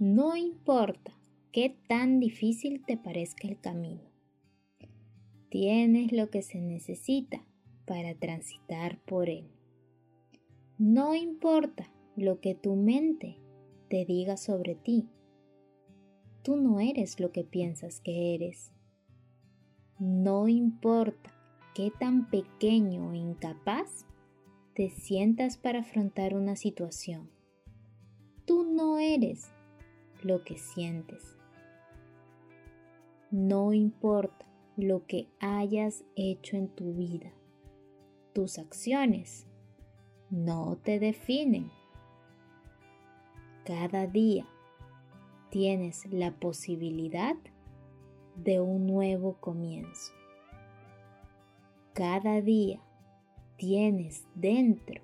No importa qué tan difícil te parezca el camino. Tienes lo que se necesita para transitar por él. No importa lo que tu mente te diga sobre ti. Tú no eres lo que piensas que eres. No importa qué tan pequeño o incapaz te sientas para afrontar una situación. Tú no eres lo que sientes. No importa lo que hayas hecho en tu vida. Tus acciones no te definen. Cada día tienes la posibilidad de un nuevo comienzo. Cada día tienes dentro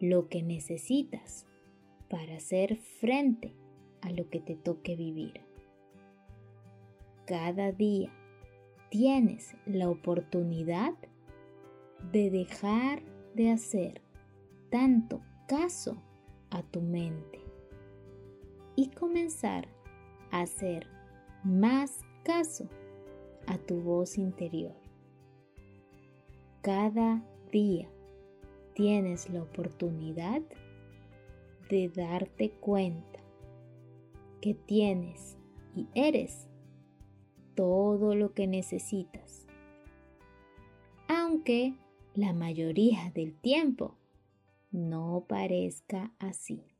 lo que necesitas para hacer frente a lo que te toque vivir. Cada día tienes la oportunidad de dejar de hacer tanto caso a tu mente y comenzar a hacer más caso a tu voz interior. Cada día tienes la oportunidad de darte cuenta que tienes y eres todo lo que necesitas. Aunque la mayoría del tiempo no parezca así.